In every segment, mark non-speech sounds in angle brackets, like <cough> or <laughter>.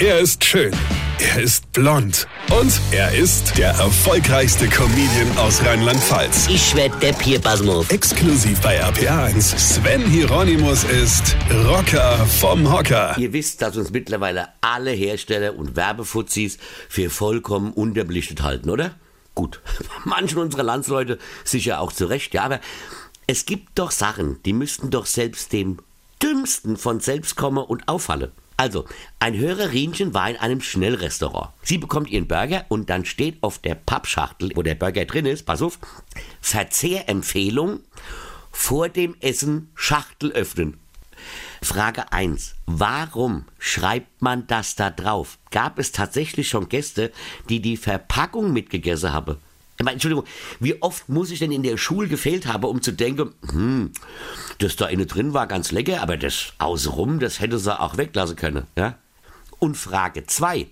Er ist schön. Er ist blond. Und er ist der erfolgreichste Comedian aus Rheinland-Pfalz. Ich werd der Pierpasmus. Exklusiv bei RPA1. Sven Hieronymus ist Rocker vom Hocker. Ihr wisst, dass uns mittlerweile alle Hersteller und Werbefuzis für vollkommen unterbelichtet halten, oder? Gut, <laughs> manchen unserer Landsleute sicher auch zu Recht, ja, aber es gibt doch Sachen, die müssten doch selbst dem Dümmsten von selbst kommen und auffallen. Also, ein Hörerinchen war in einem Schnellrestaurant. Sie bekommt ihren Burger und dann steht auf der Pappschachtel, wo der Burger drin ist, pass auf, Verzehrempfehlung, vor dem Essen Schachtel öffnen. Frage 1. Warum schreibt man das da drauf? Gab es tatsächlich schon Gäste, die die Verpackung mitgegessen haben? Ich meine, Entschuldigung, wie oft muss ich denn in der Schule gefehlt haben, um zu denken, hm, das da innen drin war ganz lecker, aber das außenrum, das hätte sie auch weglassen können, ja? Und Frage 2.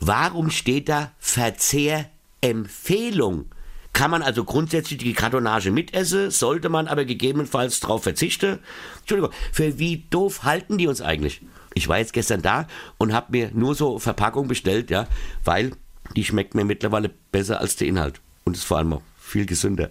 Warum steht da Verzehrempfehlung? Kann man also grundsätzlich die Kartonage mitessen, sollte man aber gegebenenfalls darauf verzichten? Entschuldigung, für wie doof halten die uns eigentlich? Ich war jetzt gestern da und habe mir nur so Verpackung bestellt, ja, weil die schmeckt mir mittlerweile besser als der Inhalt. Und ist vor allem auch viel gesünder.